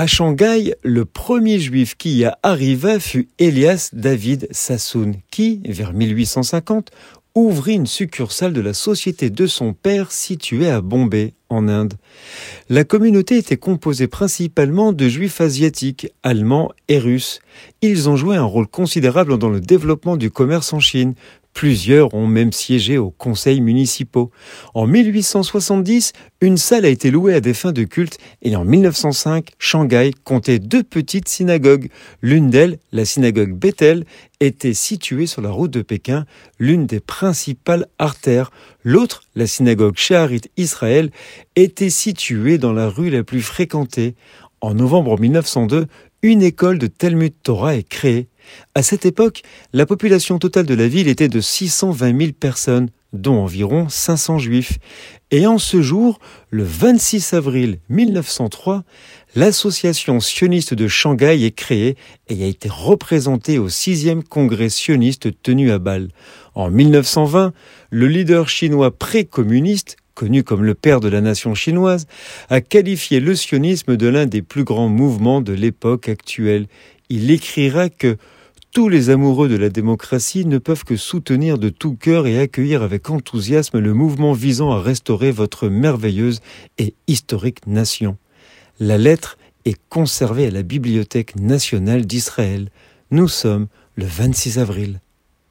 À Shanghai, le premier juif qui y arriva fut Elias David Sassoon, qui, vers 1850, ouvrit une succursale de la société de son père située à Bombay, en Inde. La communauté était composée principalement de juifs asiatiques, allemands et russes. Ils ont joué un rôle considérable dans le développement du commerce en Chine, Plusieurs ont même siégé aux conseils municipaux. En 1870, une salle a été louée à des fins de culte et en 1905, Shanghai comptait deux petites synagogues. L'une d'elles, la synagogue Bethel, était située sur la route de Pékin, l'une des principales artères. L'autre, la synagogue Shaharit Israël, était située dans la rue la plus fréquentée. En novembre 1902, une école de Talmud Torah est créée. À cette époque, la population totale de la ville était de 620 000 personnes, dont environ 500 juifs. Et en ce jour, le 26 avril 1903, l'association sioniste de Shanghai est créée et a été représentée au sixième congrès sioniste tenu à Bâle. En 1920, le leader chinois pré-communiste, connu comme le père de la nation chinoise, a qualifié le sionisme de l'un des plus grands mouvements de l'époque actuelle. Il écrira que tous les amoureux de la démocratie ne peuvent que soutenir de tout cœur et accueillir avec enthousiasme le mouvement visant à restaurer votre merveilleuse et historique nation. La lettre est conservée à la Bibliothèque nationale d'Israël. Nous sommes le 26 avril.